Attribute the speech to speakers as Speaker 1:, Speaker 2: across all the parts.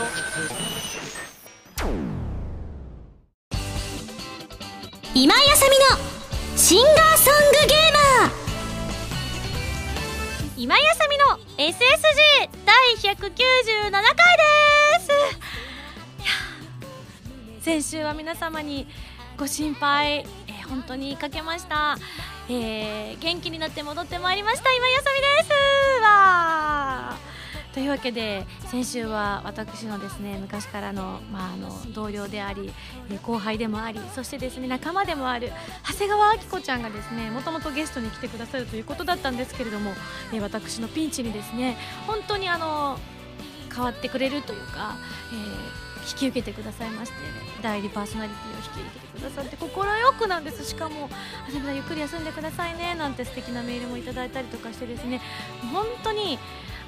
Speaker 1: と
Speaker 2: 今井あさみのシンガーソングゲーマー。
Speaker 1: 今井あさみの SSG 第197回です。先週は皆様にご心配、えー本当にかけました、えー元気になって戻ってまいりました。今井あさみです。わー。というわけで先週は私のですね昔からの,、まあ、あの同僚であり、後輩でもありそしてですね仲間でもある長谷川明子ちゃんがですねもともとゲストに来てくださるということだったんですけれども、私のピンチにですね本当にあの変わってくれるというか、えー引き受けてくださいまして代理パーソナリティを引き受けてくださって快くなんです。しかも「あさみさんゆっくり休んでくださいね」なんて素敵なメールもいただいたりとかしてですね本当に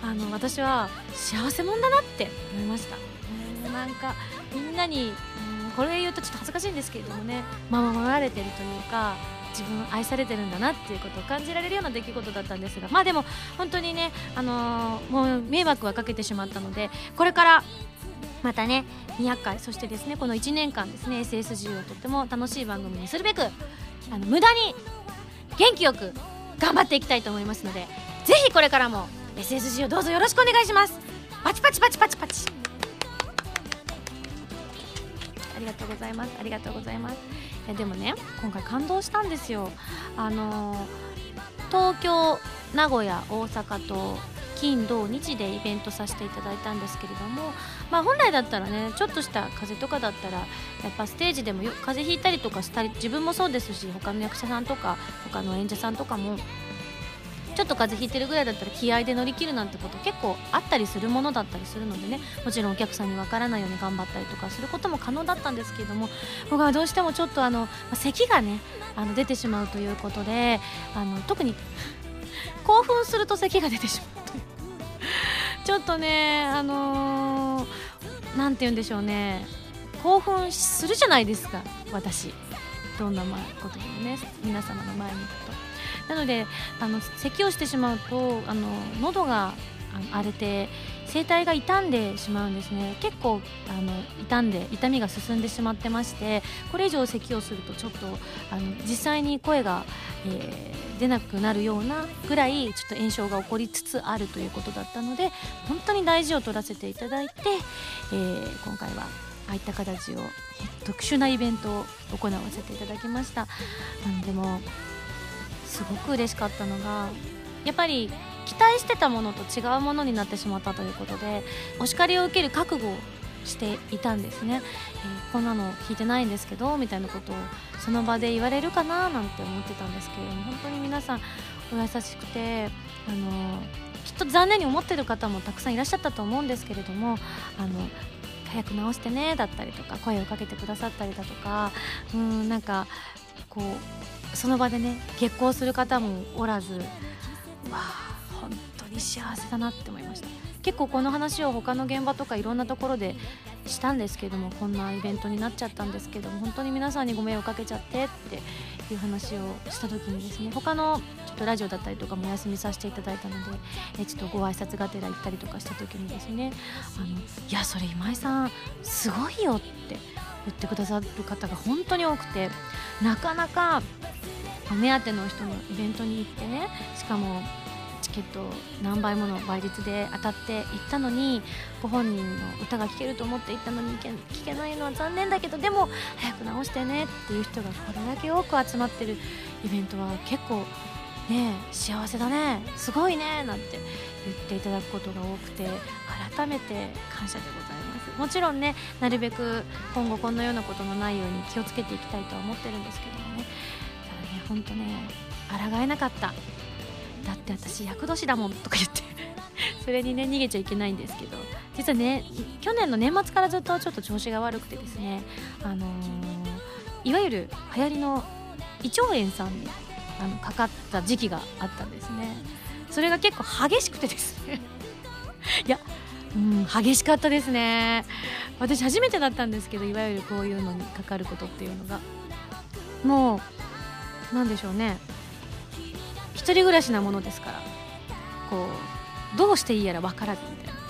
Speaker 1: あの私は幸せ者だなって思いました。なんかみんなに、ん、これ言うとちょっと恥ずかしいんですけれどもね守られてるというか自分愛されてるんだなっていうことを感じられるような出来事だったんですがまあでも本当にね、あのーもう迷惑はかけてしまったのでこれからまたね200回そしてですねこの1年間ですね SSG をとっても楽しい番組にするべくあの無駄に元気よく頑張っていきたいと思いますのでぜひこれからも SSG をどうぞよろしくお願いします。パチパチパチパチパチ。ありがとうございます。ありがとうございます。いやでもね今回感動したんですよ。あのー東京名古屋大阪と金土日でイベントさせていただいたんですけれども、まあ、本来だったらねちょっとした風邪とかだったらやっぱステージでもよ風邪ひいたりとかしたり自分もそうですし他の役者さんとか他の演者さんとかもちょっと風邪ひいてるぐらいだったら気合で乗り切るなんてこと結構あったりするものだったりするのでねもちろんお客さんにわからないように頑張ったりとかすることも可能だったんですけれども僕はどうしてもちょっとあの咳がねあの出てしまうということであの特に 興奮すると咳が出てしまうという ちょっとねあのーて言うんでしょうね。興奮するじゃないですか私。どんなことでもね皆様の前に。なのであの咳をしてしまうとあの喉が荒れて声帯が傷んでしまうんですね結構あの傷んで痛みが進んでしまってましてこれ以上咳をするとちょっとあの実際に声が、えー出なくなるようなぐらいちょっと炎症が起こりつつあるということだったので本当に大事を取らせていただいて、えー今回はああいった形を特殊なイベントを行わせていただきました。でもすごく嬉しかったのがやっぱり期待してたものと違うものになってしまったということでお叱りを受ける覚悟をしていたんですね、えーこんなの聞いてないんですけどみたいなことをその場で言われるかななんて思ってたんですけれども本当に皆さんお優しくてあのきっと残念に思ってる方もたくさんいらっしゃったと思うんですけれどもあの早く直してねだったりとか声をかけてくださったりだとかうんなんかこうその場でね結婚する方もおらずわあ本当に幸せだなって思いました。結構この話を他の現場とかいろんなところでしたんですけどもこんなイベントになっちゃったんですけども本当に皆さんにご迷惑かけちゃってっていう話をした時にですね他のちょっとラジオだったりとかもお休みさせていただいたのでえちょっとご挨拶がてら行ったりとかした時にですねあのいやそれ今井さんすごいよって言ってくださる方が本当に多くてなかなか目当ての人のイベントに行ってねしかもチケット何倍もの倍率で当たって行ったのにご本人の歌が聴けると思って行ったのに聴け聴けないのは残念だけどでも早く直してねっていう人がこれだけ多く集まってるイベントは結構ねえ幸せだねすごいねなんて言っていただくことが多くて改めて感謝でございます。もちろんねなるべく今後こんなようなことのないように気をつけていきたいとは思ってるんですけどもね。ただね本当ね抗えなかった。だって私厄年だもんとか言って。それにね逃げちゃいけないんですけど。実はね去年の年末からずっとちょっと調子が悪くてですね。あのーいわゆる流行りの胃腸炎さんにあのかかった時期があったんですね。それが結構激しくてですね。いやうん激しかったですね。私初めてだったんですけどいわゆるこういうのにかかることっていうのが。もうなんでしょうね。一人暮らしなものですからこうどうしていいやら分からずみたいな。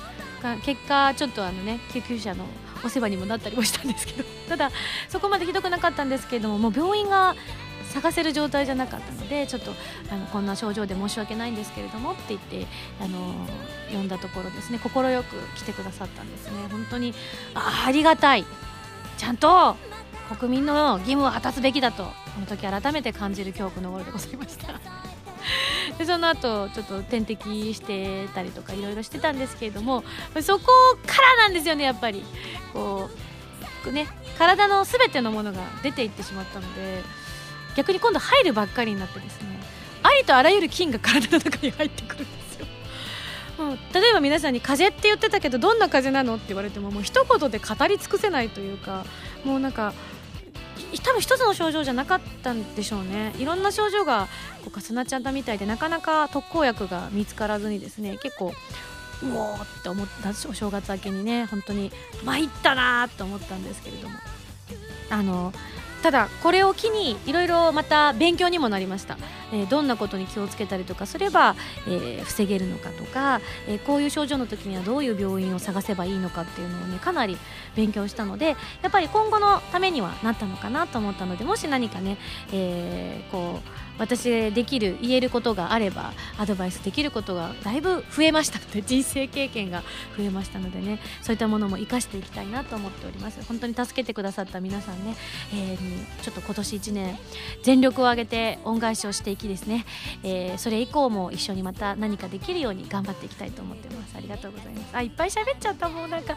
Speaker 1: 結果ちょっとあのね救急車のお世話にもなったりもしたんですけど ただそこまでひどくなかったんですけれどももう病院が探せる状態じゃなかったのでちょっとあのこんな症状で申し訳ないんですけれどもって言ってあの呼んだところですね快く来てくださったんですね。本当にあありがたい。ちゃんと国民の義務を果たすべきだとこの時改めて感じる教訓の頃でございました。でその後ちょっと点滴してたりとかいろいろしてたんですけれどもそこからなんですよねやっぱり。こうね体の全てのものが出ていってしまったので逆に今度入るばっかりになってですねありとあらゆる菌が体の中に入ってくるんですよ、う、例えば皆さんに風邪って言ってたけどどんな風邪なのって言われてももう一言で語り尽くせないというかもうなんか多分一つの症状じゃなかったんでしょうね。いろんな症状がこう重なっちゃったみたいでなかなか特効薬が見つからずにですね結構うおーって思ったお正月明けにね本当に参ったなーって思ったんですけれども。あのただこれを機にいろいろまた勉強にもなりました、えー、どんなことに気をつけたりとかすれば、えー、防げるのかとか、え、こういう症状の時にはどういう病院を探せばいいのかっていうのをねかなり勉強したのでやっぱり今後のためにはなったのかなと思ったのでもし何かね、えこう私できる言えることがあればアドバイスできることがだいぶ増えましたので 人生経験が増えましたのでねそういったものも生かしていきたいなと思っております。本当に助けてくださった皆さんね、えー、ちょっと今年1年全力を挙げて恩返しをしていききですね、えー、それ以降も一緒にまた何かできるように頑張っていきたいと思ってます。ありがとうございます。あいっぱい喋っちゃった。もうなんか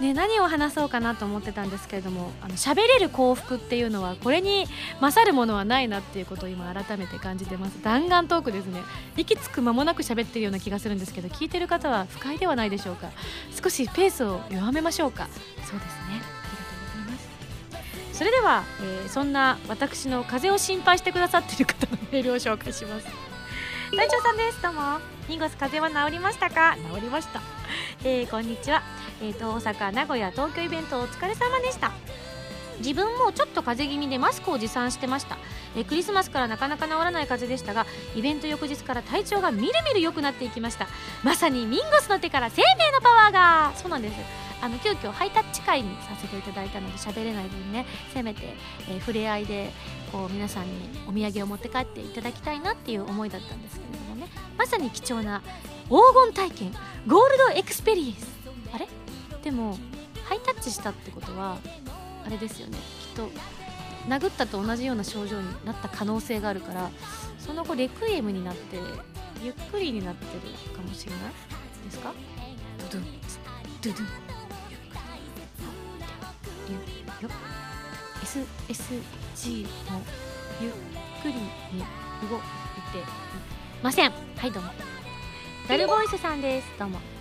Speaker 1: ね、何を話そうかなと思ってたんですけれどもあの喋れる幸福っていうのはこれに勝るものはないなっていうことを今改めて感じてます。弾丸トークですね。息つく間もなく喋ってるような気がするんですけど聞いてる方は不快ではないでしょうか。少しペースを弱めましょうか。そうですね。それでは、えー、そんな私の風邪を心配してくださっている方のメールを紹介します。隊長さんです。どうも。ニゴス風邪は治りましたか？治りました、えー、こんにちは。えーと、大阪名古屋東京イベントお疲れ様でした。自分もちょっと風邪気味でマスクを持参してました。えクリスマスからなかなか治らない風邪でしたがイベント翌日から体調がみるみる良くなっていきました。まさにミンゴスの手から生命のパワーが。そうなんですあの急遽ハイタッチ会にさせていただいたので喋れない分ねせめて、えー、触れ合いでこう皆さんにお土産を持って帰っていただきたいなっていう思いだったんですけれどもね。まさに貴重な黄金体験。ゴールドエクスペリエンス。あれ？でもハイタッチしたってことはあれですよね。きっと殴ったと同じような症状になった可能性があるからその後レクイエムになってゆっくりになってるかもしれない？ですか？ドドゥンドドンゆよ SSG もゆっくりに動いていません。はいどうも。ダルボイスさんです。どうも。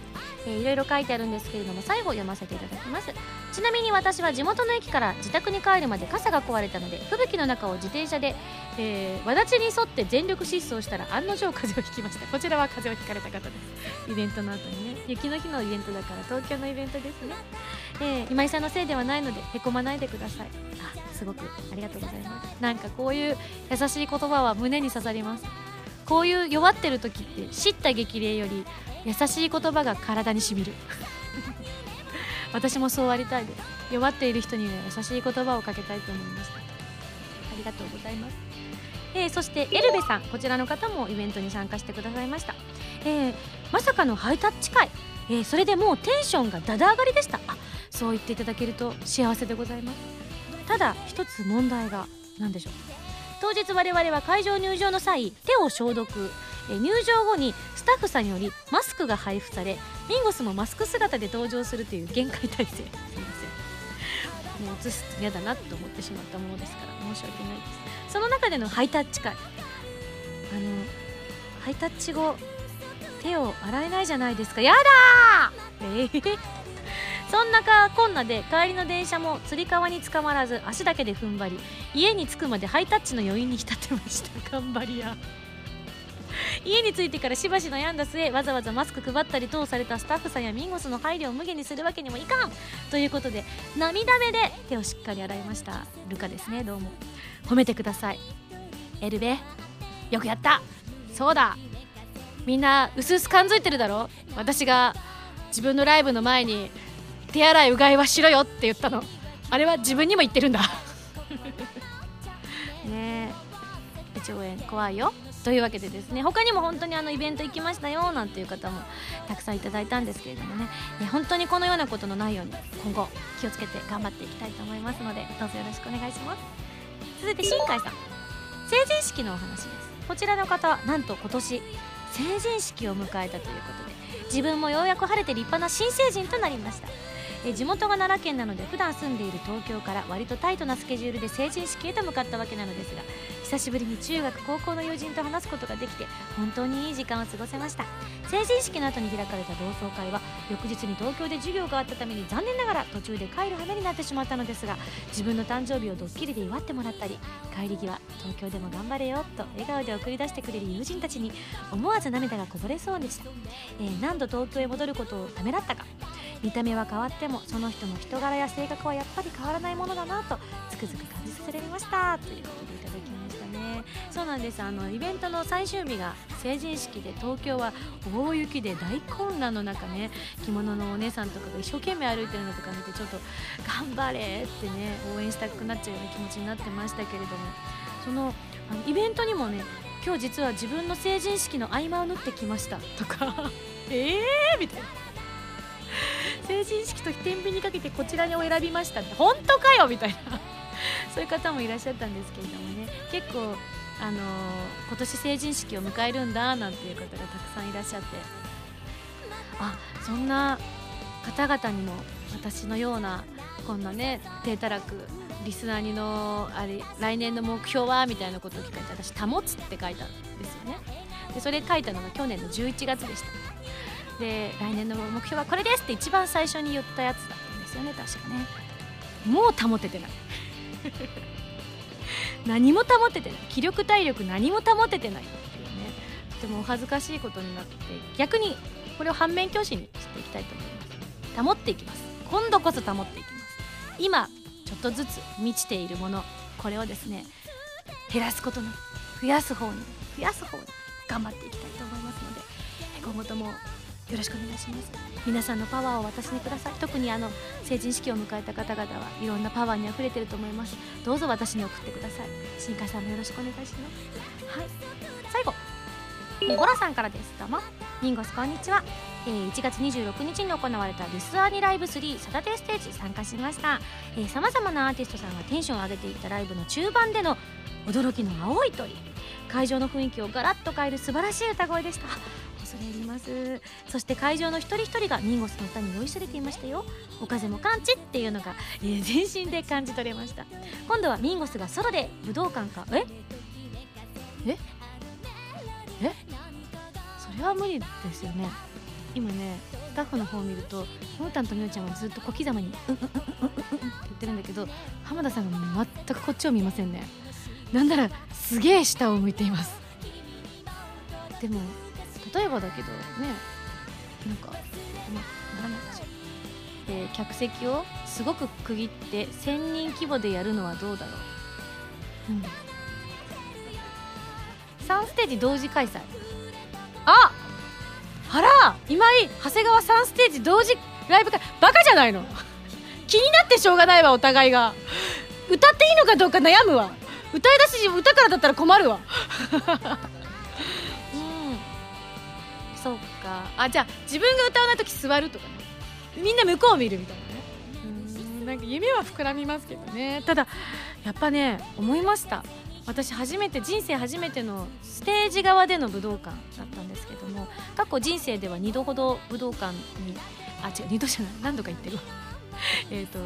Speaker 1: えー、いろいろ書いてあるんですけれども最後読ませていただきます。ちなみに私は地元の駅から自宅に帰るまで傘が壊れたので吹雪の中を自転車で、えー、輪立ちに沿って全力疾走したら案の定風邪をひきました。こちらは風邪をひかれた方です。イベントの後にね。雪の日のイベントだから東京のイベントですね、えー、今井さんのせいではないのでへこまないでください。あすごくありがとうございます。なんかこういう優しい言葉は胸に刺さります。こういう弱ってる時って叱咤激励より優しい言葉が体にしみる。私もそうありたいです。弱っている人には優しい言葉をかけたいと思いましたありがとうございます、えー、そしてエルベさん。こちらの方もイベントに参加してくださいました、えー、まさかのハイタッチ会、えー、それでもうテンションがだだ上がりでした。あそう言っていただけると幸せでございます。ただ一つ問題が何でしょう。当日我々は会場入場の際手を消毒。え入場後にスタッフさんによりマスクが配布されミンゴスもマスク姿で登場するという限界体制。すいません。もう映すと嫌だなと思ってしまったものですから申し訳ないです。その中でのハイタッチ会。あのハイタッチ後手を洗えないじゃないですか。やだー!えー。そんなかこんなで帰りの電車もつり革につかまらず足だけで踏ん張り家に着くまでハイタッチの余韻に浸ってました。頑張りや家に着いてからしばし悩んだ末わざわざマスク配ったり等されたスタッフさんやミンゴスの配慮を無限にするわけにもいかん。ということで涙目で手をしっかり洗いました。ルカですねどうも。褒めてください。エルベよくやった。そうだ。みんなうすうす感づいてるだろ。私が自分のライブの前に手洗いうがいはしろよって言ったの。あれは自分にも言ってるんだ。ねえ。1兆円怖いよ。というわけでですね他にも本当にあのイベント行きましたよなんていう方もたくさんいただいたんですけれどもね本当にこのようなことのないように今後気をつけて頑張っていきたいと思いますのでどうぞよろしくお願いします。続いて新海さん。成人式のお話です。こちらの方なんと今年成人式を迎えたということで自分もようやく晴れて立派な新成人となりました。え地元が奈良県なので普段住んでいる東京から割とタイトなスケジュールで成人式へと向かったわけなのですが久しぶりに中学高校の友人と話すことができて本当にいい時間を過ごせました。成人式の後に開かれた同窓会は翌日に東京で授業があったために残念ながら途中で帰る羽目になってしまったのですが自分の誕生日をドッキリで祝ってもらったり帰り際東京でも頑張れよと笑顔で送り出してくれる友人たちに思わず涙がこぼれそうでした、えー、何度東京へ戻ることをためらったか。見た目は変わってもその人の人柄や性格はやっぱり変わらないものだなとつくづく感じさせられました。ということでいただきましたねそうなんです。あのイベントの最終日が成人式で東京は大雪で大混乱の中ね着物のお姉さんとかが一生懸命歩いてるのとか見てちょっと頑張れってね応援したくなっちゃうような気持ちになってましたけれどもそのあのイベントにもね今日実は自分の成人式の合間を縫ってきました。とか えー？みたいな。成人式と天秤にかけてこちらにお選びましたって。本当かよ？みたいな。そういう方もいらっしゃったんですけれどもね。結構あの、今年成人式を迎えるんだなんていう方がたくさんいらっしゃって。あそんな方々にも私のようなこんなね低たらくリスナーにのあれ来年の目標はみたいなことを聞かれて私「保つ」って書いたんですよね。でそれ書いたのが去年の11月でした。で来年の目標はこれですって一番最初に言ったやつだったんですよね確かね。もう保ててない。何も保ててない。気力体力何も保ててないっていうね。とてもお恥ずかしいことになって逆にこれを反面教師にしていきたいと思います。保っていきます。今度こそ保っていきます。今ちょっとずつ満ちているものこれをですね減らすことに増やす方に増やす方に頑張っていきたいと思いますので今後ともよろしくお願いします。皆さんのパワーを私にください。特にあの成人式を迎えた方々はいろんなパワーにあふれてると思います。どうぞ私に送ってください。新海さんもよろしくお願いします。はい。最後。ゴラさんからです。どうも。ミンゴスこんにちは、えー、1月26日に行われたリスアーニライブ3サタデーステージ参加しました。さまざまなアーティストさんがテンションを上げていったライブの中盤での驚きの青い鳥。会場の雰囲気をガラッと変える素晴らしい歌声でした。恐れ入ります。そして会場の一人一人がミンゴスの歌に酔いしれていましたよ。お風も感知っていうのが、えー、全身で感じ取れました。今度はミンゴスがソロで武道館か。え？え？え？それは無理ですよね。今ねスタッフの方を見るとモータンとみおちゃんはずっと小刻みに「うんうんうんうんうん」って言ってるんだけど浜田さんが全くこっちを見ませんね。なんならすげえ下を向いています。でも例えばだけどねなんか、ま、なんかしら、え、客席をすごく区切って1000人規模でやるのはどうだろう、うん、3ステージ同時開催。あ！あら！今井長谷川3ステージ同時ライブ会。バカじゃないの。気になってしょうがないわお互いが。歌っていいのかどうか悩むわ。歌い出し歌からだったら困るわ。かあじゃあ自分が歌わない時座るとかね。みんな向こうを見るみたいなね。うんなんか夢は膨らみますけどね。ただやっぱね思いました。私初めて人生初めてのステージ側での武道館だったんですけども過去人生では2度ほど武道館にあ違う2度じゃない。何度か行ってる えと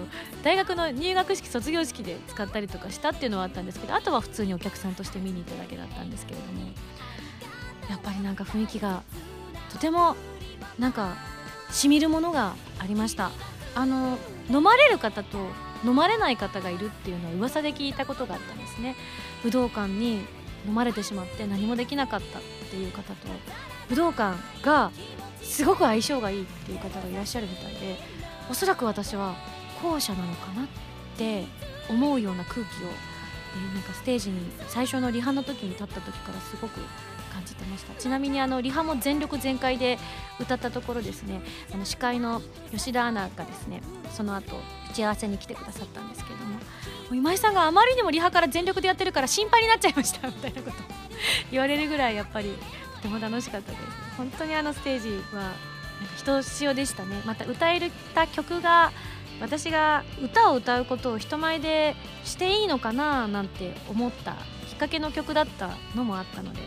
Speaker 1: 大学の入学式卒業式で使ったりとかしたっていうのはあったんですけどあとは普通にお客さんとして見に行っただけだったんですけれどもやっぱりなんか雰囲気がとてもなんかしみるものがありました。あの飲まれる方と飲まれない方がいるっていうのは噂で聞いたことがあったんですね。武道館に飲まれてしまって何もできなかったっていう方と武道館がすごく相性がいいっていう方がいらっしゃるみたいでおそらく私は後者なのかなって思うような空気を、なんかステージに最初のリハの時に立った時からすごく感じてました。ちなみにあのリハも全力全開で歌ったところですね。あの司会の吉田アナがですねその後打ち合わせに来てくださったんですけれども。今井さんがあまりにもリハから全力でやってるから心配になっちゃいましたみたいなこと言われるぐらいやっぱりとても楽しかったです。本当にあのステージはなんかひとしおでしたね。また歌えた曲が私が歌を歌うことを人前でしていいのかななんて思ったきっかけの曲だったのもあったので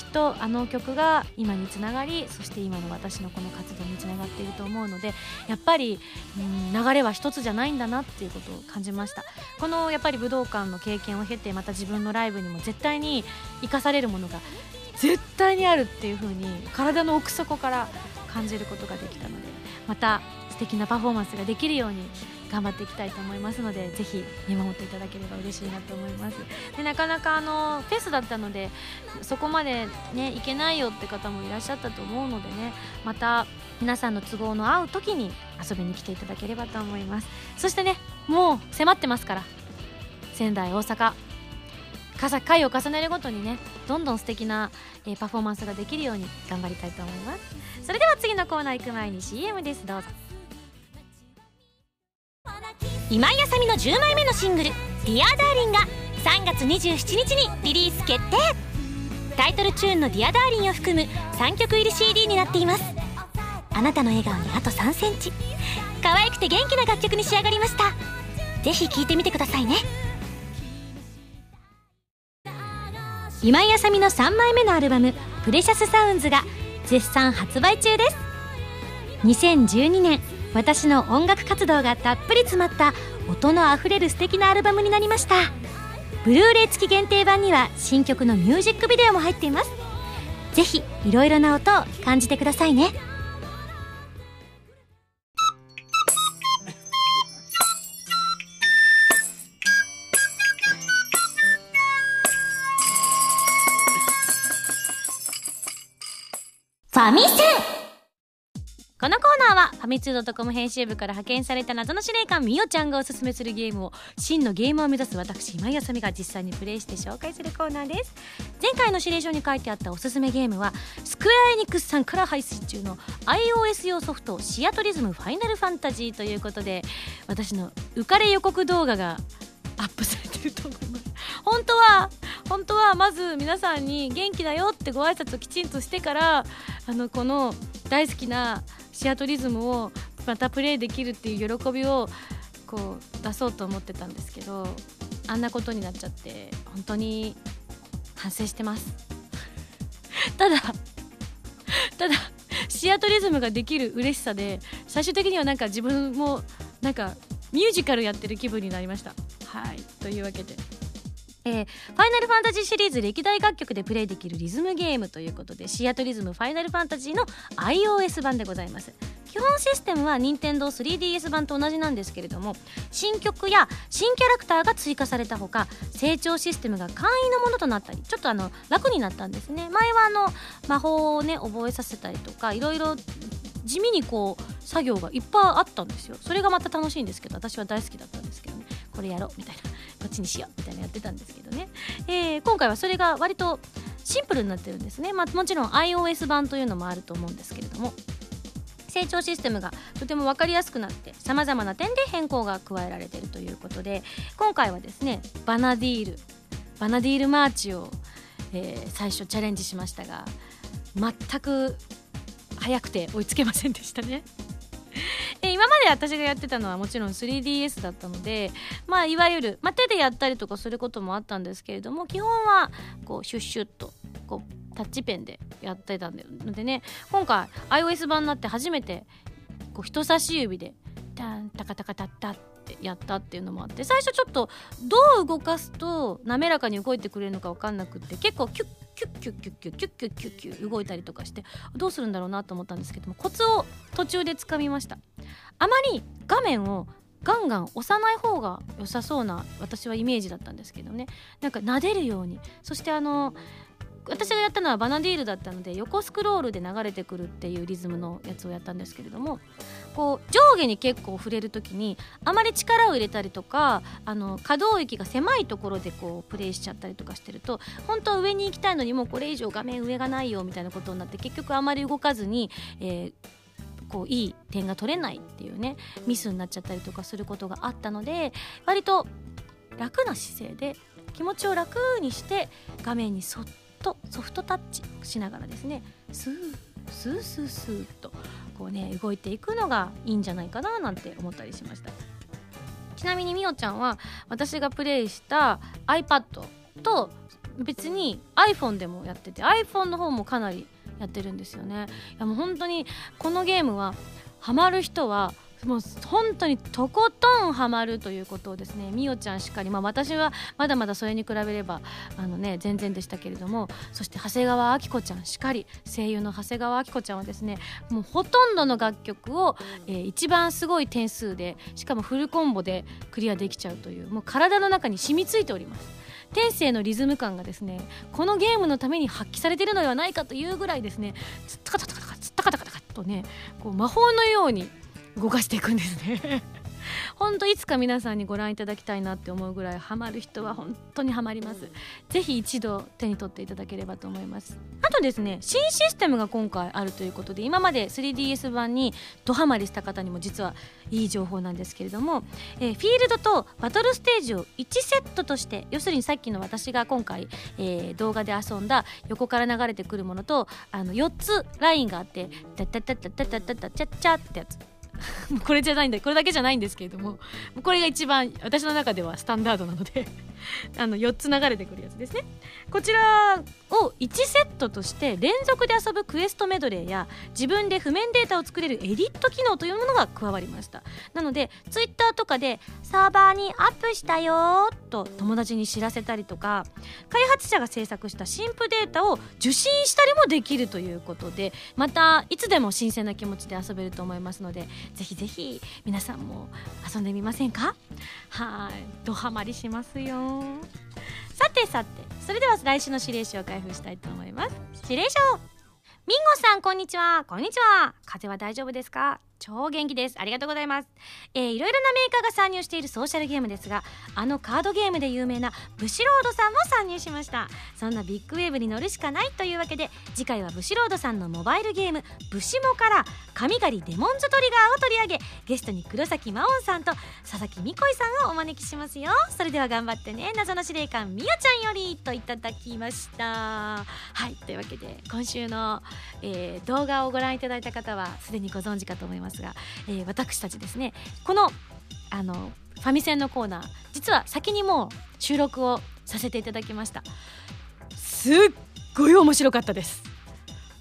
Speaker 1: きっとあの曲が今につながりそして今の私のこの活動につながっていると思うのでやっぱり、うん、流れは一つじゃないんだなっていうことを感じました。このやっぱり武道館の経験を経てまた自分のライブにも絶対に生かされるものが絶対にあるっていう風に体の奥底から感じることができたのでまた素敵なパフォーマンスができるように頑張っていきたいと思いますのでぜひ見守っていただければ嬉しいなと思います。でなかなかあのフェスだったのでそこまでね行けないよって方もいらっしゃったと思うのでねまた皆さんの都合の合う時に遊びに来ていただければと思います。そしてねもう迫ってますから仙台大阪回を重ねるごとにねどんどん素敵な、えー、パフォーマンスができるように頑張りたいと思います。それでは次のコーナー行く前に CM です。どうぞ。
Speaker 2: 今井麻美の10枚目のシングル「ディアダーリンが3月27日にリリース決定。タイトルチューンの「ディアダーリンを含む3曲入り CD になっています。あなたの笑顔にあと3センチ。可愛くて元気な楽曲に仕上がりました。ぜひ聴いてみてくださいね。今井あさみの3枚目のアルバム「プレシャスサウンズが絶賛発売中です。2012年私の音楽活動がたっぷり詰まった音のあふれる素敵なアルバムになりました。ブルーレイ付き限定版には新曲のミュージックビデオも入っています。ぜひいろいろな音を感じてくださいね。ファミセ
Speaker 1: はファミツー .com 編集部から派遣された謎の司令官みおちゃんがおすすめするゲームを真のゲームを目指す私今井あさみが実際にプレイして紹介するコーナーです。前回の指令書に書いてあったおすすめゲームはスクエアエニックスさんから配信中の iOS 用ソフトシアトリズムファイナルファンタジーということで私の浮かれ予告動画がアップされてると思います。本当は本当はまず皆さんに元気だよってご挨拶をきちんとしてからあのこの大好きなシアトリズムをまたプレイできるっていう喜びをこう出そうと思ってたんですけどあんなことになっちゃって本当に反省してます。ただただシアトリズムができる嬉しさで最終的にはなんか自分もなんかミュージカルやってる気分になりました。はい。というわけで。えー、ファイナルファンタジーシリーズ歴代楽曲でプレイできるリズムゲームということでシアトリズムファイナルファンタジーの iOS 版でございます。基本システムは Nintendo3DS 版と同じなんですけれども新曲や新キャラクターが追加されたほか成長システムが簡易のものとなったりちょっとあの楽になったんですね。前はあの魔法をね覚えさせたりとかいろいろ地味にこう作業がいっぱいあったんですよ。それがまた楽しいんですけど私は大好きだったんですけどね。これやろうみたいなこっちにしようみたいなやってたんですけどね、えー、今回はそれが割とシンプルになってるんですね、まあ、もちろん iOS 版というのもあると思うんですけれども。成長システムがとても分かりやすくなってさまざまな点で変更が加えられているということで今回はですねバナディールバナディールマーチを、えー、最初チャレンジしましたが全く速くて追いつけませんでしたね。今まで私がやってたのはもちろん 3DS だったのでまあいわゆる、まあ、手でやったりとかすることもあったんですけれども基本はこうシュッシュッとこうタッチペンでやってたのでね。今回 iOS 版になって初めてこう人差し指でタンタカタカタッタってやったっていうのもあって最初ちょっとどう動かすと滑らかに動いてくれるのか分かんなくって結構キュッキュッキュッキュッキュッキュッキュッキュッキュッ動いたりとかしてどうするんだろうなと思ったんですけどもコツを途中でつかみましたあまり画面をガンガン押さない方が良さそうな私はイメージだったんですけどねなんか撫でるようにそしてあの私がやったのはバナディールだったので横スクロールで流れてくるっていうリズムのやつをやったんですけれどもこう上下に結構触れる時にあまり力を入れたりとかあの可動域が狭いところでこうプレイしちゃったりとかしてると本当は上に行きたいのにもうこれ以上画面上がないよみたいなことになって結局あまり動かずに、えーこういい点が取れないっていうねミスになっちゃったりとかすることがあったので割と楽な姿勢で気持ちを楽にして画面にそっとソフトタッチしながらですねスースースースーとこうね動いていくのがいいんじゃないかななんて思ったりしました。ちなみにみおちゃんは私がプレイした iPad と別に iPhone でもやってて iPhone の方もかなりやってるんですよね。いやもう本当にこのゲームはハマる人はもう本当にとことんハマるということをですねみおちゃんしっかり、まあ、私はまだまだそれに比べればあの、ね、全然でしたけれどもそして長谷川明子ちゃんしっかり声優の長谷川明子ちゃんはですねもうほとんどの楽曲を、えー、一番すごい点数でしかもフルコンボでクリアできちゃうというもう体の中に染みついております。天性のリズム感がですねこのゲームのために発揮されているのではないかというぐらいですねつったかたかたかつったかたかたかとねこう魔法のように動かしていくんですね。ほんといつか皆さんにご覧いただきたいなって思うぐらいハマる人は本当にハマります。是非一度手に取っていただければと思います。あとですね新システムが今回あるということで今まで 3DS 版にドハマりした方にも実はいい情報なんですけれども、えー、フィールドとバトルステージを1セットとして要するにさっきの私が今回、えー、動画で遊んだ横から流れてくるものとあの4つラインがあって「タッタッタッタッタッタッタッチャッチャ」ってやつ。これじゃないんだこれだけじゃないんですけれどもこれが一番私の中ではスタンダードなので あの4つ流れてくるやつですね。こちらを1セットとして連続で遊ぶクエストメドレーや自分で譜面データを作れるエディット機能というものが加わりました。なのでツイッターとかでサーバーにアップしたよと友達に知らせたりとか開発者が制作した新譜データを受信したりもできるということでまたいつでも新鮮な気持ちで遊べると思いますのでぜひぜひ皆さんも遊んでみませんか？はいドハマりしますよ。さてさてそれでは来週の指令書を開封したいと思います。指令書。ミンゴさんこんにちは。こんにちは。風邪は大丈夫ですか？超元気です。ありがとうございます、えー、いろいろなメーカーが参入しているソーシャルゲームですがあのカードゲームで有名なブシロードさんも参入しました。そんなビッグウェーブに乗るしかないというわけで次回はブシロードさんのモバイルゲームブシモから神狩りデモンズトリガーを取り上げゲストに黒崎真音さんと佐々木美恋さんをお招きしますよ。それでは頑張ってね謎の司令官みよちゃんよりといただきました。はいというわけで今週の、えー、動画をご覧いただいた方はすでにご存知かと思います。が、えー、私たちですねこのあのファミセンのコーナー実は先にもう収録をさせていただきました。すっごい面白かったです。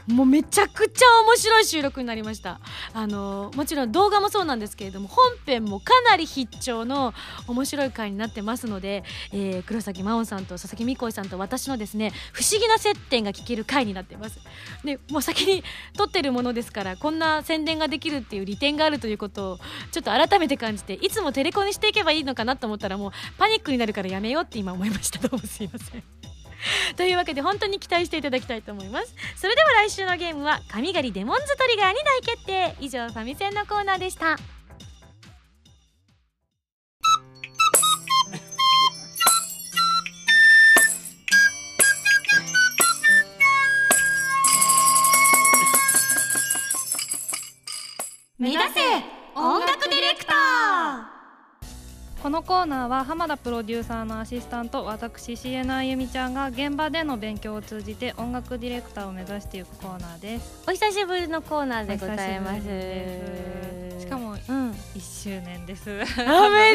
Speaker 1: もうめちゃくちゃ面白い収録になりました。あのもちろん動画もそうなんですけれども本編もかなり必聴の面白い回になってますので、えー、黒崎真音さんと佐々木美恋さんと私のですね不思議な接点が聞ける回になってます。でもう先に撮ってるものですからこんな宣伝ができるっていう利点があるということをちょっと改めて感じていつもテレコにしていけばいいのかなと思ったらもうパニックになるからやめようって今思いました。どうもすいません。というわけで本当に期待していただきたいと思います。それでは来週のゲームは神狩りデモンズトリガーに大決定。以上ファミセンのコーナーでした。
Speaker 3: のコーナーは浜田プロデューサーのアシスタント私 CN あゆみちゃんが現場での勉強を通じて音楽ディレクターを目指していくコーナーです。
Speaker 1: お久しぶりのコーナーでございます
Speaker 3: 1周年です。おめ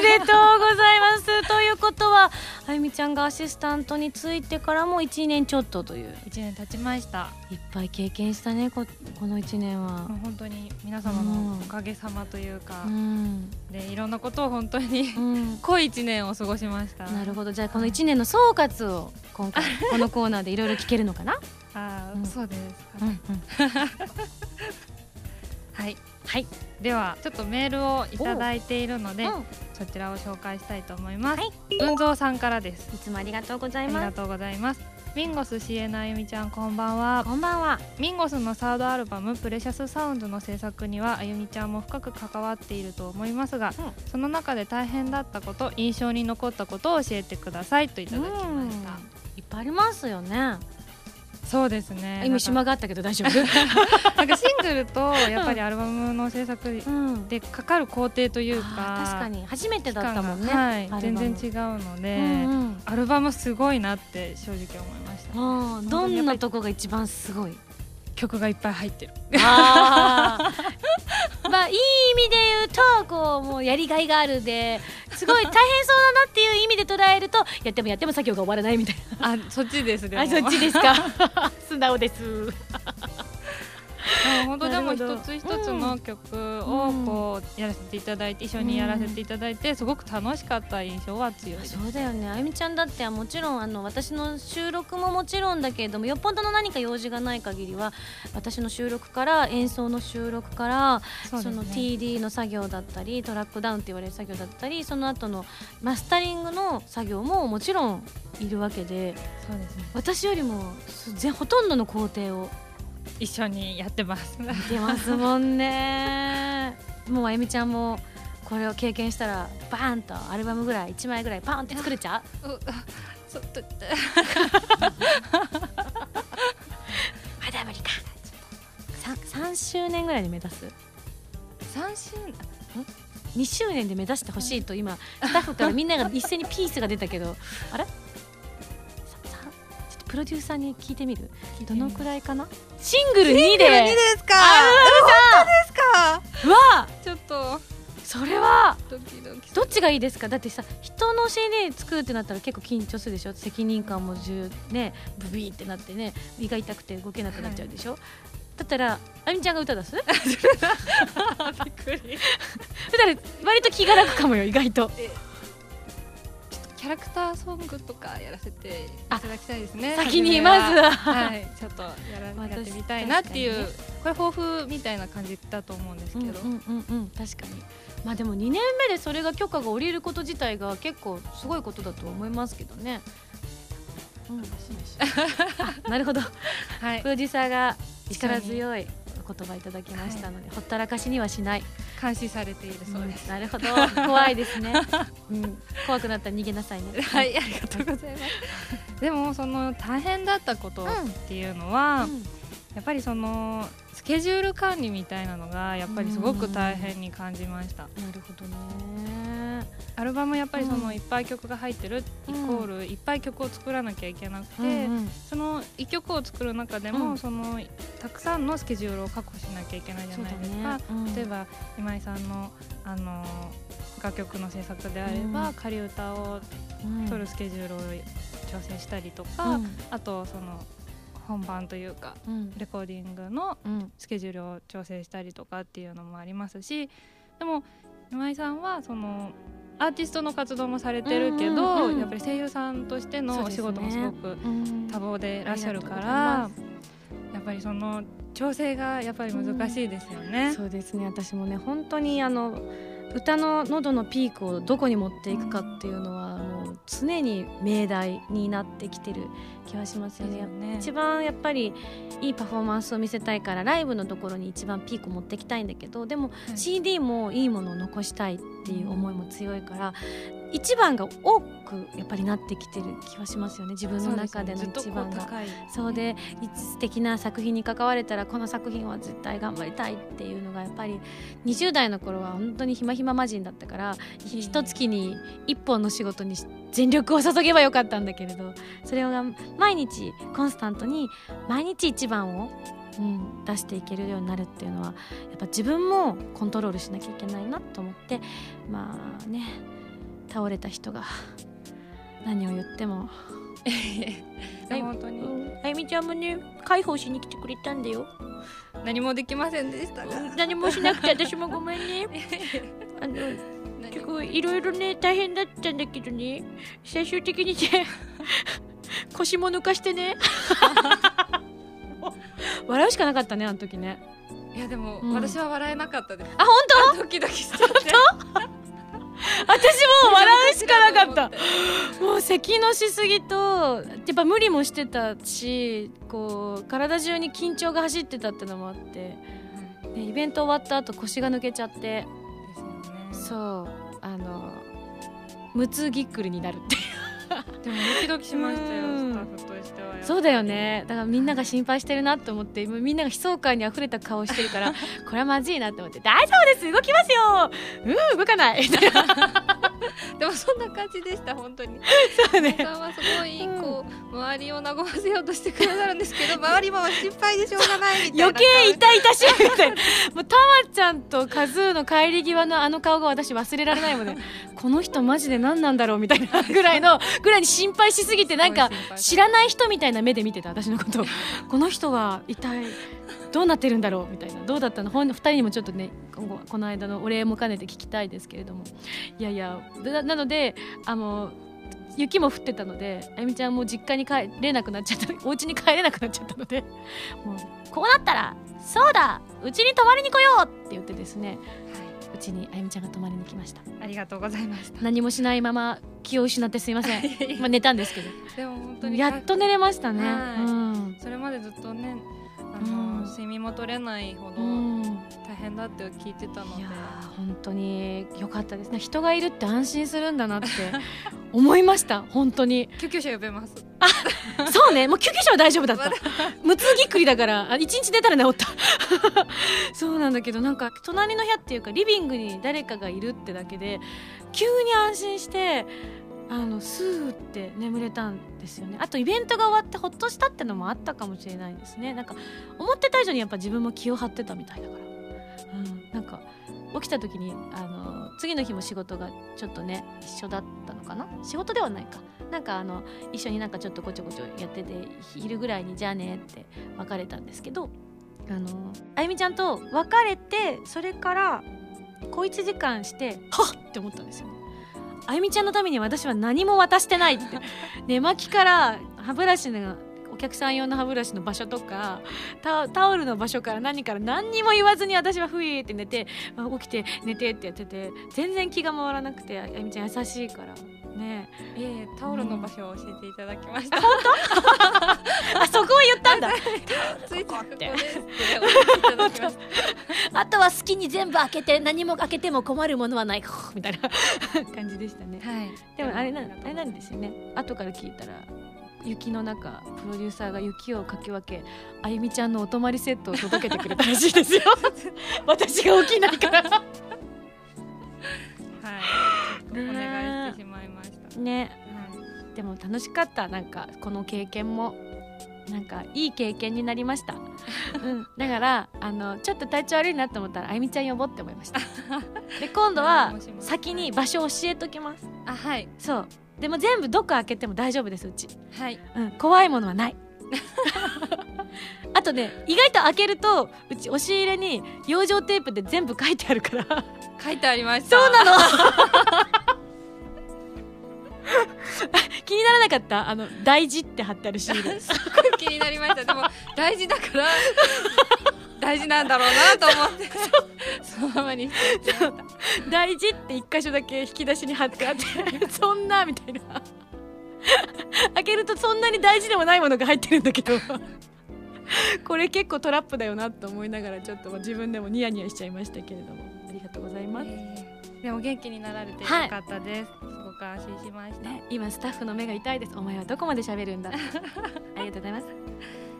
Speaker 3: でとうご
Speaker 1: ざいます。ということはあゆみちゃんがアシスタントについてからも1年ちょっとという。
Speaker 3: 1年経ちました。
Speaker 1: いっぱい経験したねここの1年は。
Speaker 3: 本当に皆様のおかげさまというか、うん、でいろんなことを本当に、うん。濃い一年を過ごしました。
Speaker 1: なるほど。じゃあこの一年の総括を今回 このコーナーでいろいろ聞けるのかな？
Speaker 3: あ、うん、そうです、うんうん、はいはい。ではちょっとメールをいただいているので、そちらを紹介したいと思います、はい、運蔵さんからです。
Speaker 1: いつもありがとうございます。
Speaker 3: ありがとうございます。ミンゴス CN あゆみちゃんこんばんは。
Speaker 1: こんばんは。
Speaker 3: ミンゴスのサードアルバム「プレシャスサウンド」の制作にはあゆみちゃんも深く関わっていると思いますが、
Speaker 1: うん。
Speaker 3: その中で大変だったこと印象に残ったことを教えてくださいといただきました。
Speaker 1: うん。いっぱいありますよね
Speaker 3: そうですね。
Speaker 1: 今島があったけど大丈夫？
Speaker 3: なんかシングルとやっぱりアルバムの制作
Speaker 1: うん。
Speaker 3: でかかる工程という
Speaker 1: あ
Speaker 3: か
Speaker 1: ー確かに初めてだったもんね
Speaker 3: はい。全然違うので、
Speaker 1: うんうん。
Speaker 3: アルバムすごいなって正直思いました。
Speaker 1: あーどんなとこが一番すごい？
Speaker 3: 曲がいっぱい入ってる。
Speaker 1: あー。まあいい意味で言うとこうもうやりがいがあるですごい大変そうだなっていう意味で捉えるとやってもやっても作業が終わらないみたい
Speaker 3: あそっちですで
Speaker 1: な
Speaker 3: も。
Speaker 1: あそっちですか。素直です
Speaker 3: 本当でも一つ一つの曲をこうやらせていただいて一緒にやらせていただいてすごく楽しかった印象は強いです。
Speaker 1: そうだよね。あゆみちゃんだってもちろんあの私の収録ももちろんだけれどもよっぽどの何か用事がない限りは私の収録から演奏の収録からそ,、の TD の作業だったりトラックダウンって言われる作業だったりその後のマスタリングの作業ももちろんいるわけで
Speaker 3: そうですね。
Speaker 1: 私よりもほとんどの工程を
Speaker 3: 一緒にやってます。
Speaker 1: 見てますもんね。もうあゆみちゃんもこれを経験したらバーンとアルバムぐらい1枚ぐらいパーンって作れちゃう？
Speaker 3: うあちょっと。
Speaker 1: まだ無理か 3, 3周年ぐらいで目指す？
Speaker 3: 三周
Speaker 1: 2周年で目指してほしいと今スタッフからみんなが一斉にピースが出たけどあれ？プロデューサーに聞いてみる？どのくらいかな？シングル2で。
Speaker 3: ですか？
Speaker 1: あ
Speaker 3: ですか？
Speaker 1: わ！
Speaker 3: ちょっと。
Speaker 1: それはどっちがいいですか？だってさ人の CD 作るってなったら結構緊張するでしょ？責任感も重ねブビーってなってね胃が痛くて動けなくなっちゃうでしょ、だったらあゆみちゃんが歌出す？
Speaker 3: びっくり。
Speaker 1: ら割と気が楽かもよ意外と
Speaker 3: キャラクターソングとかやらせていただきたいですね。
Speaker 1: 先にまずは。
Speaker 3: はい。ちょっとやら
Speaker 1: まあ
Speaker 3: やってみたいなっていう、
Speaker 1: 確か
Speaker 3: これ抱負みたいな感じだと思うんですけど、
Speaker 1: うんうんうんうん確かに。まあでも2年目でそれが許可が下りること自体が結構すごいことだと思いますけどね。うん、あなるほど。
Speaker 3: はい。
Speaker 1: プロデューサーが力強いお言葉いただきましたので、ほったらかしにはしない。
Speaker 3: 監視されているそうです、
Speaker 1: んなるほど。怖いですね、うん、怖くなったら逃げなさいね。
Speaker 3: はいありがとうございます。でもその大変だったことっていうのは、
Speaker 1: うん。
Speaker 3: やっぱりそのスケジュール管理みたいなのがやっぱりすごく大変に感じました、
Speaker 1: なるほどね。
Speaker 3: アルバムやっぱりそ
Speaker 1: うん。
Speaker 3: のいっぱい曲が入ってるイ
Speaker 1: うん
Speaker 3: コールいっぱい曲を作らなきゃいけなくて、その1曲を作る中でも、
Speaker 1: うん。
Speaker 3: そのたくさんのスケジュールを確保しなきゃいけないじゃないですか、例えば今井さんのあの楽曲の制作であれば、
Speaker 1: うん。
Speaker 3: 仮歌を
Speaker 1: うん
Speaker 3: 取るスケジュールを調整したりとか、
Speaker 1: うん。
Speaker 3: あとその本番というか
Speaker 1: うん。
Speaker 3: レコーディングの
Speaker 1: うん。
Speaker 3: スケジュールを調整したりとかっていうのもありますしでも今井さんはそのアーティストの活動もされてるけど、
Speaker 1: うんうんうん
Speaker 3: やっぱり声優さんとしてのお仕事もすごく
Speaker 1: うん。
Speaker 3: 多忙でいらっしゃるからやっぱりその調整がやっぱり難しいですよね。
Speaker 1: そうですね。私もね本当にあの歌の喉のピークをどこに持っていくかっていうのはもう常に命題になってきてる気はしますよね。
Speaker 3: ね
Speaker 1: 一番やっぱりいいパフォーマンスを見せたいからライブのところに一番ピークを持ってきたいんだけどでも
Speaker 3: はい
Speaker 1: CD もいいものを残したいっていう思いも強いから一番が多くやっぱりなってきてる気はしますよね。自分の中での一番が。そうで素敵な作品に関われたらこの作品は絶対頑張りたいっていうのがやっぱり20代の頃は本当にひまひま魔人だったから一月に一本の仕事に全力を注げばよかったんだけれどそれが毎日コンスタントに毎日一番を、うん、出していけるようになるっていうのはやっぱ自分もコントロールしなきゃいけないなと思ってまあね倒れた人が何を言っても。
Speaker 3: 本当に。
Speaker 1: あゆみちゃんもね介抱しに来てくれたんだよ。
Speaker 3: 何もできませんでしたが。
Speaker 1: 何もしなくて私もごめんね。あの結構いろいろね大変だったんだけどね。最終的にね 腰も抜かしてね。笑うしかなかったねあの時ね。
Speaker 3: いやでも、
Speaker 1: うん。
Speaker 3: 私は笑えなかったです。
Speaker 1: あ本
Speaker 3: ドキドキしちゃって
Speaker 1: 私も笑うしかなかった。もう咳のしすぎとやっぱ無理もしてたしこう体中に緊張が走ってたってのもあって。でイベント終わった後腰が抜けちゃって。そう。あの無痛ぎっくりになるっていう
Speaker 3: でもドキドキしましたよ
Speaker 1: うん。
Speaker 3: スタッフとしては
Speaker 1: そうだよね。だからみんなが心配してるなと思ってみんなが悲壮感にあふれた顔してるから これはまずいなと思って「大丈夫です動きますよ。うん動かない」みたいな
Speaker 3: でもそんな感じでした本当に。
Speaker 1: そうね。
Speaker 3: さんはすごいこう周りを和ませようとしてくださるんですけど周りも心配でしょうがないみたいな
Speaker 1: 余計痛々しいみたいな。もうたまちゃんとカズーの帰り際のあの顔が私忘れられないもんね。この人マジで何なんだろうみたいなぐらいのぐらいに心配しすぎてなんか知らない人みたいな目で見てた私のこと。を この人は一体どうなってるんだろうみたいな。どうだったの？ほん2人にもちょっとね今後この間のお礼も兼ねて聞きたいですけれども。いやいやななのであの雪も降ってたのであゆみちゃんも実家に帰れなくなっちゃった。お家に帰れなくなっちゃったので。もうこうなったらそうだうちに泊まりに来ようって言ってですねうちにあゆみちゃんが泊まりに来ました。
Speaker 3: ありがとうございました。
Speaker 1: 何もしないまま気を失ってすいません。まあ寝たんですけど。
Speaker 3: でも本当に
Speaker 1: やっと寝れましたね。
Speaker 3: はい。
Speaker 1: うん。
Speaker 3: それまでずっとねあの、
Speaker 1: うん。
Speaker 3: 睡眠も取れないほど
Speaker 1: うん。
Speaker 3: 大変だって聞いてたので。
Speaker 1: いやー本当に良かったです。ね人がいるって安心するんだなって思いました。本当に。
Speaker 3: 救急車呼べます
Speaker 1: そうね。もう救急車は大丈夫だった。無痛ぎっくりだから。あ一日寝たら治った。そうなんだけどなんか隣の部屋っていうかリビングに誰かがいるってだけで急に安心してあのスーって眠れたんですよね。あとイベントが終わってほっとしたってのもあったかもしれないですね。なんか思ってた以上にやっぱ自分も気を張ってたみたいだから、うん、なんか起きた時にあの次の日も仕事がちょっとね一緒だったのかな？仕事ではないかなんかあの一緒になんかちょっとごちょごちょやってて昼ぐらいにじゃあねって別れたんですけどあのあゆみちゃんと別れてそれから小1時間してはっ!って思ったんですよ。ねあゆみちゃんのために私は何も渡してないって。寝巻きから歯ブラシのお客さん用の歯ブラシの場所とかタタオルの場所から何から何にも言わずに私はふいって寝てあ起きて寝てってやってて全然気が回らなくてあゆみちゃん優しいからね。
Speaker 3: いえいえタオルの場所を教えていただきました、
Speaker 1: あそこは言ったんだ。
Speaker 3: ついてここ
Speaker 1: ってあとは好きに全部開けて何も開けても困るものはない。みたいな 感じでしたね。
Speaker 3: はい。
Speaker 1: でもあれなあれなんですよね。後から聞いたら雪の中プロデューサーが雪をかき分けあゆみちゃんのお泊まりセットを届けてくれたらしいですよ。私が起きないから
Speaker 3: はい。お願いしてしまいました、
Speaker 1: ね。
Speaker 3: はい
Speaker 1: でも楽しかった。なんかこの経験もなんかいい経験になりました、うん、だからあのちょっと体調悪いなと思ったらあゆみちゃん呼ぼうって思いました。で今度は先に場所を教えときます。
Speaker 3: あはい。
Speaker 1: そう。でも全部どこ開けても大丈夫ですうち、
Speaker 3: はい。
Speaker 1: うん、怖いものはない あとね意外と開けるとうち押し入れに養生テープで全部書いてあるから。
Speaker 3: 書いてありました。
Speaker 1: そうなの。気にならなかった？あの大事って貼ってあるシール。
Speaker 3: すっごい気になりました。でも大事だから大事なんだろうなと思って。そのままに
Speaker 1: 大事って一箇所だけ引き出しに貼ってあって。そんなみたいな 開けるとそんなに大事でもないものが入ってるんだけど。これ結構トラップだよなと思いながらちょっと自分でもニヤニヤしちゃいましたけれども。ありがとうございます、
Speaker 3: えーでも元気になられてよ
Speaker 1: はい。
Speaker 3: かったです、すごく安心しました、
Speaker 1: ね、今スタッフの目が痛いです。お前はどこまで喋るんだ。ありがとうございます。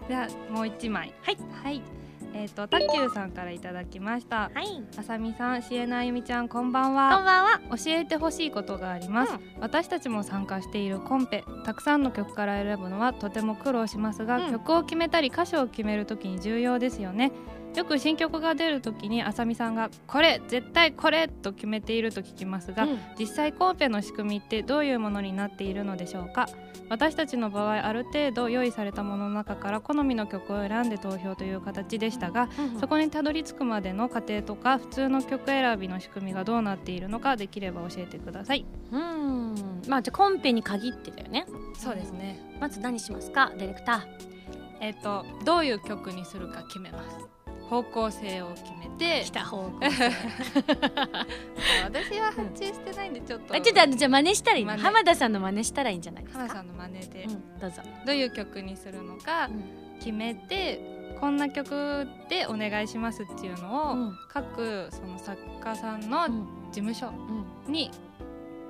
Speaker 3: ではもう一枚。
Speaker 1: はい。
Speaker 3: はいえっ、とたっきゅうさんからいただきました。
Speaker 1: はい。
Speaker 3: あさみさんしえなあゆみちゃんこんばん
Speaker 1: こん
Speaker 3: は
Speaker 1: ばんは。
Speaker 3: 教えてほしいことがあります、私たちも参加しているコンペたくさんの曲から選ぶのはとても苦労しますが、
Speaker 1: うん。
Speaker 3: 曲を決めたり歌詞を決めるときに重要ですよねよく新曲が出るときにあさみさんがこれ絶対これと決めていると聞きますが、
Speaker 1: うん。
Speaker 3: 実際コンペの仕組みってどういうものになっているのでしょうか？私たちの場合ある程度用意されたものの中から好みの曲を選んで投票という形でしたが、そこにたどり着くまでの過程とか普通の曲選びの仕組みがどうなっているのかできれば教えてください。
Speaker 1: うん。まあじゃあコンペに限ってだよね。
Speaker 3: そうですね。
Speaker 1: まず何しますか？ディレクター。
Speaker 3: えっ、とどういう曲にするか決めます方向性を決めて。
Speaker 1: 来た方向性。
Speaker 3: 私は発注してないんでちょっと。
Speaker 1: あちょっとあのじゃあ真似したらいい浜田さんの真似したらいいんじゃないですか？
Speaker 3: 浜さんの真似で
Speaker 1: うん、どうぞ、
Speaker 3: どういう曲にするのか
Speaker 1: うん。
Speaker 3: 決めてこんな曲でお願いしますっていうのを、
Speaker 1: うん。
Speaker 3: 各その作家さんの
Speaker 1: うん。
Speaker 3: 事務所
Speaker 1: うん。
Speaker 3: に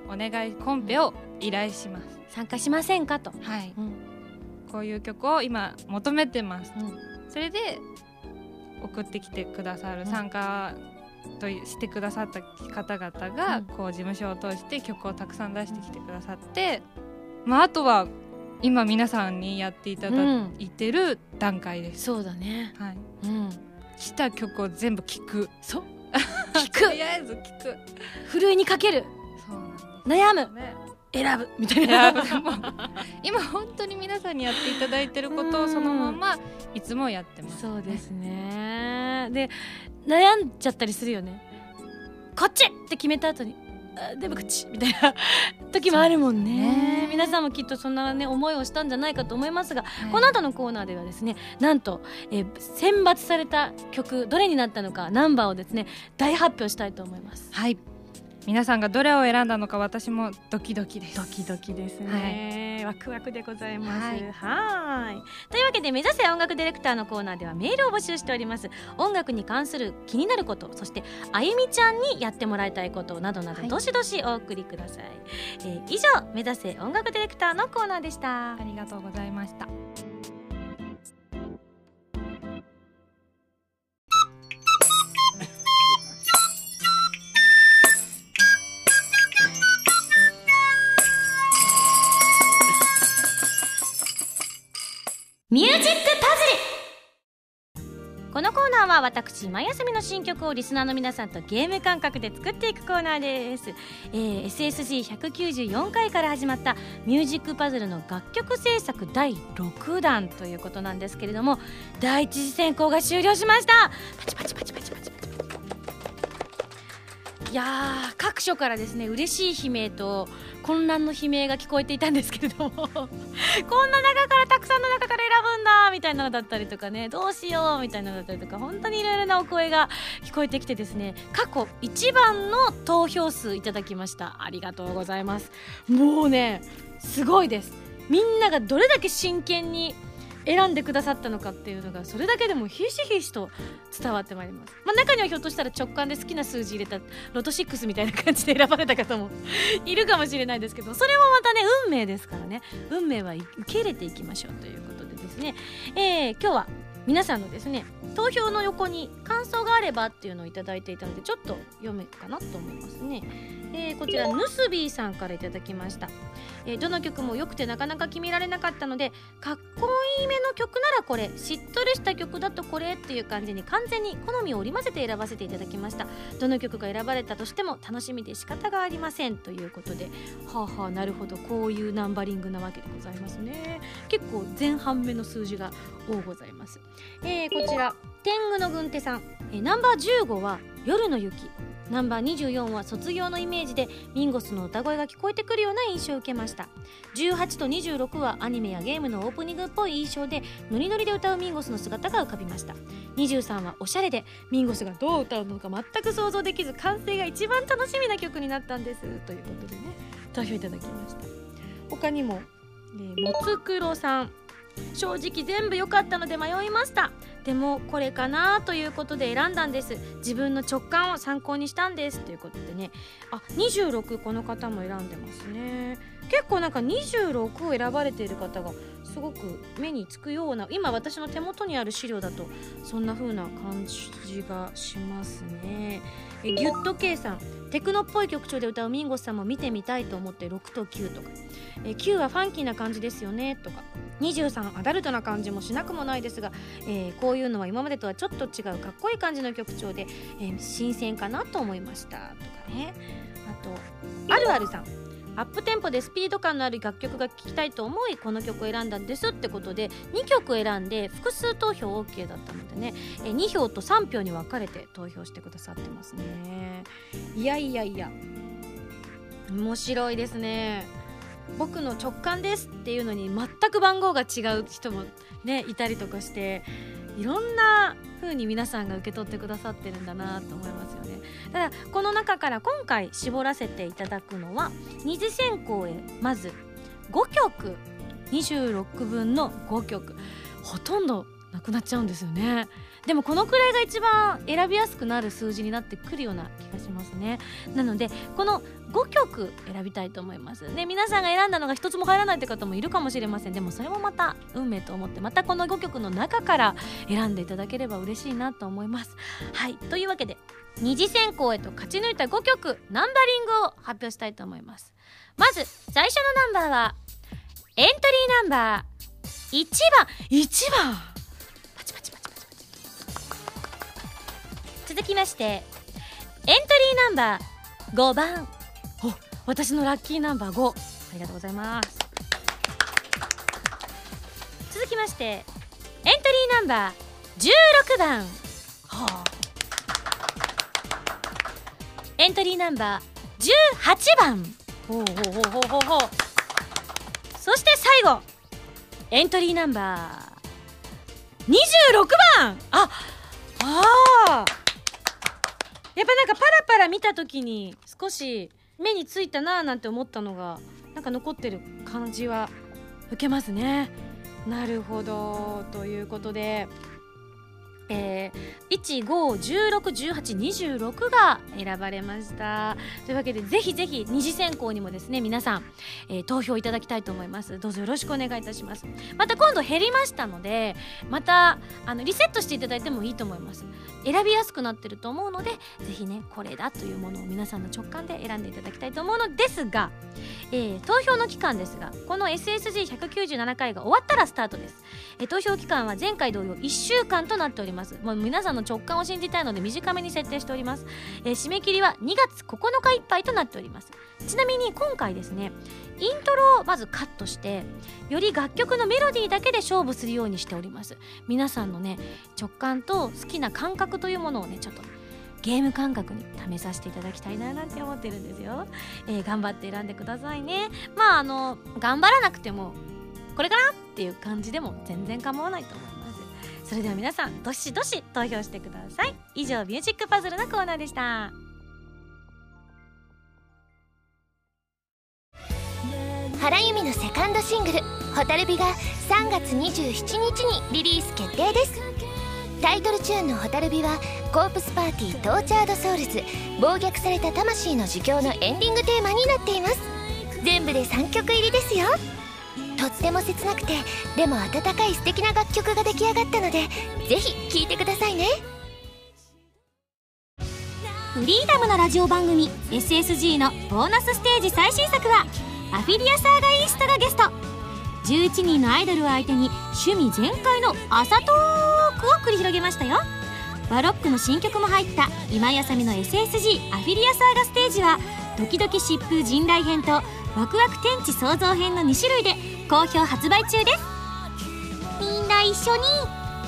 Speaker 3: お願いコンペを依頼します、
Speaker 1: 参加しませんかと、
Speaker 3: はい。
Speaker 1: うん。
Speaker 3: こういう曲を今求めてます。
Speaker 1: うん。
Speaker 3: それで送ってきてくださる
Speaker 1: うん。
Speaker 3: 参加としてくださった方々が、
Speaker 1: うん。
Speaker 3: こう事務所を通して曲をたくさん出してきてくださって、まあ、あとは今皆さんにやっていただ
Speaker 1: うん
Speaker 3: いてる段階です、
Speaker 1: そうだね。
Speaker 3: はい、
Speaker 1: うん。
Speaker 3: 来た曲を全部聴く。
Speaker 1: そう。
Speaker 3: と
Speaker 1: 聞く。
Speaker 3: りあえず聴く。
Speaker 1: ふるいにかける。
Speaker 3: そうなんです
Speaker 1: 悩む。
Speaker 3: ね
Speaker 1: 選ぶみたいな。
Speaker 3: 今本当に皆さんにやっていただいてることをそのままいつもやってます、
Speaker 1: そうですね。で悩んじゃったりするよね。こっちって決めた後にあでもこっちみたいな 時もあるもんね。
Speaker 3: ね。
Speaker 1: 皆さんもきっとそんなね思いをしたんじゃないかと思いますが、
Speaker 3: はい。
Speaker 1: この後のコーナーではですねなんと、えー選抜された曲どれになったのかナンバーをですね大発表したいと思います。
Speaker 3: はい皆さんがどれを選んだのか私もドキドキです。
Speaker 1: ドキドキですね、ワクワクでございます。
Speaker 3: はい。
Speaker 1: というわけで目指せ音楽ディレクターのコーナーではメールを募集しております。音楽に関する気になることそしてあゆみちゃんにやってもらいたいことなどなど、
Speaker 3: はい。
Speaker 1: どしどしお送りください、えー以上目指せ音楽ディレクターのコーナーでした。
Speaker 3: ありがとうございました
Speaker 1: ミュージックパズル。このコーナーは私毎休みの新曲をリスナーの皆さんとゲーム感覚で作っていくコーナーです、えー SSG194 回から始まったミュージックパズルの楽曲制作第6弾ということなんですけれども第一次選考が終了しました。パチパチパチパチ。いやー各所からですね嬉しい悲鳴と混乱の悲鳴が聞こえていたんですけれども こんな中からたくさんの中から選ぶんだみたいなのだったりとかねどうしようみたいなのだったりとか本当にいろいろなお声が聞こえてきてですね過去一番の投票数いただきました。ありがとうございます。もうねすごいです。みんながどれだけ真剣に選んでくださったのかっていうのがそれだけでもひしひしと伝わってまいります、まあ、中にはひょっとしたら直感で好きな数字入れたロト6みたいな感じで選ばれた方もいるかもしれないですけどそれもまたね運命ですからね。運命は受け入れていきましょうということでですね、えー今日は皆さんのですね投票の横に感想があればっていうのをいいていたのでちょっと読めるかなと思いますね、えこちらヌスビーさんからいただきました、えーどの曲も良くてなかなか決められなかったのでかっこいいめの曲ならこれしっとりした曲だとこれっていう感じに完全に好みを織り交ぜて選ばせていただきました。どの曲が選ばれたとしても楽しみで仕方がありませんということで。はあはあなるほど。こういうナンバリングなわけでございますね。結構前半目の数字が多ございます、えーこちら天狗の軍手さん、えナンバー15は夜の雪。ナンバー24は卒業のイメージでミンゴスの歌声が聞こえてくるような印象を受けました。18と26はアニメやゲームのオープニングっぽい印象でノリノリで歌うミンゴスの姿が浮かびました。23はおしゃれでミンゴスがどう歌うのか全く想像できず完成が一番楽しみな曲になったんです。ということでね投票いただきました。他にも、えーもつくろさん。正直全部良かったので迷いました。でもこれかなということで選んだんです。自分の直感を参考にしたんですということでね。あ26この方も選んでますね。結構なんか26を選ばれている方がすごく目につくような今私の手元にある資料だとそんな風な感じがしますね。えギュッと K さん。テクノっぽい曲調で歌うミンゴスさんも見てみたいと思って6と9とか。え9はファンキーな感じですよねとか。23アダルトな感じもしなくもないですが、えーこういうのは今までとはちょっと違うかっこいい感じの曲調で、えー新鮮かなと思いましたとかね。あとあるあるさん。アップテンポでスピード感のある楽曲が聴きたいと思いこの曲を選んだんですってことで2曲選んで複数投票 OK だったのでねえ2票と3票に分かれて投票してくださってますね。いやいやいや面白いですね。僕の直感ですっていうのに全く番号が違う人もねいたりとかしていろんな風に皆さんが受け取ってくださってるんだなと思いますよね。ただこの中から今回絞らせていただくのは二次選考へまず5曲。26分の5曲。ほとんどなくなっちゃうんですよね。でもこのくらいが一番選びやすくなる数字になってくるような気がしますね。なのでこの5曲選びたいと思います。ね皆さんが選んだのが一つも入らないって方もいるかもしれません。でもそれもまた運命と思ってまたこの5曲の中から選んでいただければ嬉しいなと思います。はいというわけで二次選考へと勝ち抜いた5曲ナンバリングを発表したいと思います。まず最初のナンバーはエントリーナンバー。1番。1番。続きましてエントリーナンバー5番お私のラッキーナンバー5ありがとうございます。続きましてエントリーナンバー16番はあ。エントリーナンバー18番ほうほうほうほうほうほう。そして最後。エントリーナンバー26番ああー。やっぱなんかパラパラ見た時に少し目についたなーなんて思ったのがなんか残ってる感じは受けますね。なるほど。ということでえー、15161826が選ばれました。というわけでぜひぜひ二次選考にもですね皆さん、えー、投票いただきたいと思います。どうぞよろしくお願いいたします。また今度減りましたのでまたあのリセットしていただいてもいいと思います。選びやすくなってると思うのでぜひねこれだというものを皆さんの直感で選んでいただきたいと思うのですが、えー、投票の期間ですがこの SSG197 回が終わったらスタートです、えー、投票期間は前回同様1週間となっております。ます。もう皆さんの直感を信じたいので短めに設定しております、えー、締め切りは2月9日いっぱいとなっております。ちなみに今回ですねイントロをまずカットしてより楽曲のメロディーだけで勝負するようにしております。皆さんのね直感と好きな感覚というものをねちょっとゲーム感覚に試させていただきたいななんて思ってるんですよ、えー、頑張って選んでくださいね。まああの頑張らなくてもこれかなっていう感じでも全然構わないと思いますそれでは皆さんどしどし投票してください。以上ミュージックパズルのコーナーでした。
Speaker 4: 原由美のセカンドシングル「蛍火」が3月27日にリリース決定です。タイトルチューンの「蛍火」はコープスパーティートーチャードソウルズ暴虐された魂の呪叫のエンディングテーマになっています。全部で3曲入りですよ。とっても切なくてでも温かい素敵な楽曲が出来上がったのでぜひ聴いてくださいね。
Speaker 2: フリーダムなラジオ番組 SSG のボーナスステージ最新作はアフィリアサーガイーストがゲスト。11人のアイドルを相手に趣味全開の朝トークを繰り広げましたよ。バロックの新曲も入った今井あさみの SSG アフィリアサーガステージはドキドキ疾風陣雷編とワクワク天地創造編の2種類で好評発売中です。みんな一緒に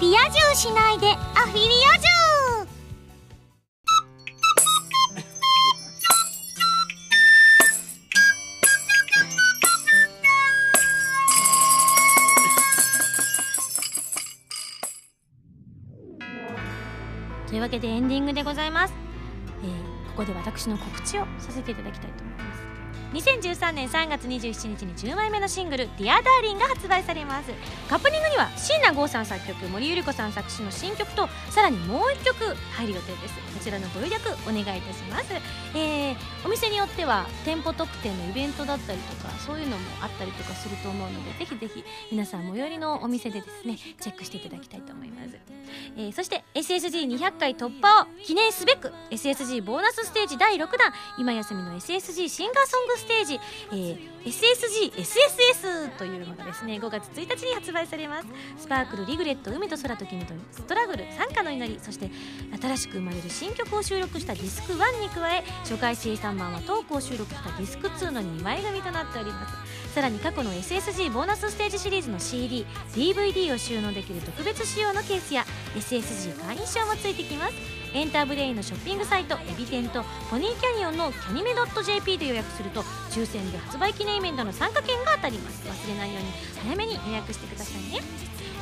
Speaker 2: リア充しないでアフィリア充
Speaker 1: というわけでエンディングでございます、えー、ここで私の告知をさせていただきたいと思います。2013年3月27日に10枚目のシングル「ディアダーリンが発売されます。カップリングには椎名豪さん作曲森由里子さん作詞の新曲とさらにもう1曲入る予定です。こちらのご予約お願いいたします、えー、お店によっては店舗特典のイベントだったりとかそういうのもあったりとかすると思うのでぜひぜひ皆さん最寄りのお店でですねチェックしていただきたいと思います、えー、そして SSG200 回突破を記念すべく SSG ボーナスステージ第6弾今休みの SSG シンガーソングステージ、えー、SSGSSS というのがですね5月1日に発売されます。スパークルリグレット海と空と君とストラグル参加の祈りそして新しく生まれる新曲を収録したディスク1に加え初回生産版はトークを収録したディスク2の2枚組となっております。さらに過去の SSG ボーナスステージシリーズの CDDVD を収納できる特別仕様のケースや SSG 会員証もついてきます。エンターブレインのショッピングサイトエビ天とポニーキャニオンのキャニメ .jp で予約すると抽選で発売記念イベントの参加券が当たります。忘れないように早めに予約してくださいね。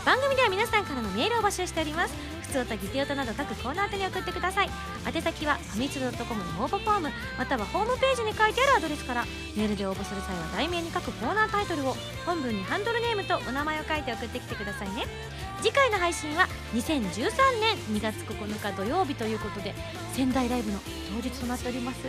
Speaker 1: 番組では皆さんからのメールを募集しております。普つおたぎておたなど各コーナー宛に送ってください。宛先はファミツル .com の応募フォームまたはホームページに書いてあるアドレスからメールで応募する際は題名に書くコーナータイトルを本文にハンドルネームとお名前を書いて送ってきてくださいね。次回の配信は2013年2月9日土曜日ということで仙台ライブの当日となっております。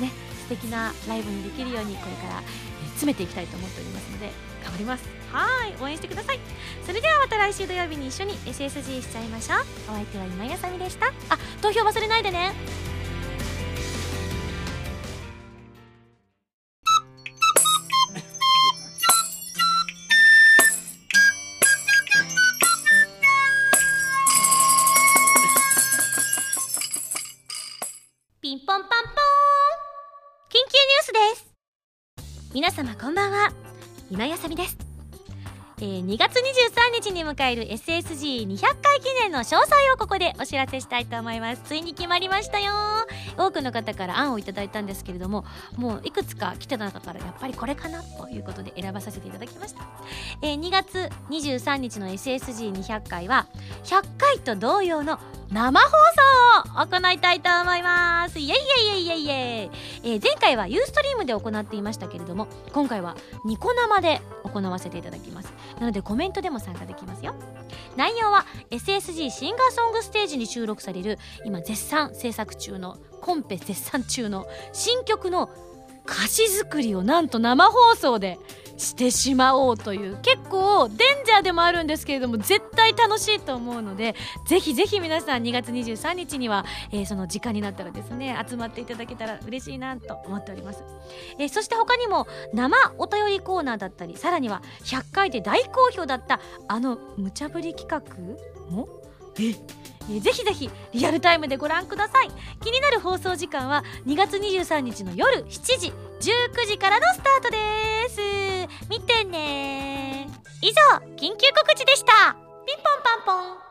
Speaker 1: ね素敵なライブにできるようにこれから詰めていきたいと思っておりますので頑張ります。はい応援してください。それではまた来週土曜日に一緒に SSG しちゃいましょう。お相手は今やさみでした。あ投票忘れないでね。ピンポンパンポーン。緊急ニュースです。皆様こんばんは。今やさみです。えー、2月23日に迎える SSG200 回記念の詳細をここでお知らせしたいと思います。ついに決まりましたよ。多くの方から案をいただいたんですけれどももういくつか来てた中からやっぱりこれかなということで選ばさせていただきました、えー、2月23日の SSG200 回は100回と同様の生放送を行いたいと思います。イエイイエイイエイイエイ、えー、前回はユーストリームで行っていましたけれども今回はニコ生で行わせていただきます。なのでコメントでも参加できますよ。内容は SSG シンガーソングステージに収録される今絶賛制作中のコンペ絶賛中の新曲の歌詞作りをなんと生放送でしてしまおうという結構デンジャーでもあるんですけれども絶対楽しいと思うのでぜひぜひ皆さん2月23日には、えー、その時間になったらですね集まっていただけたら嬉しいなと思っております、えー、そして他にも生お便りコーナーだったりさらには100回で大好評だったあの無茶ぶり企画も？ええぜひぜひリアルタイムでご覧ください。気になる放送時間は2月23日の夜7時19時からのスタートです。見てね。以上緊急告知でした。ピンポンパンポン。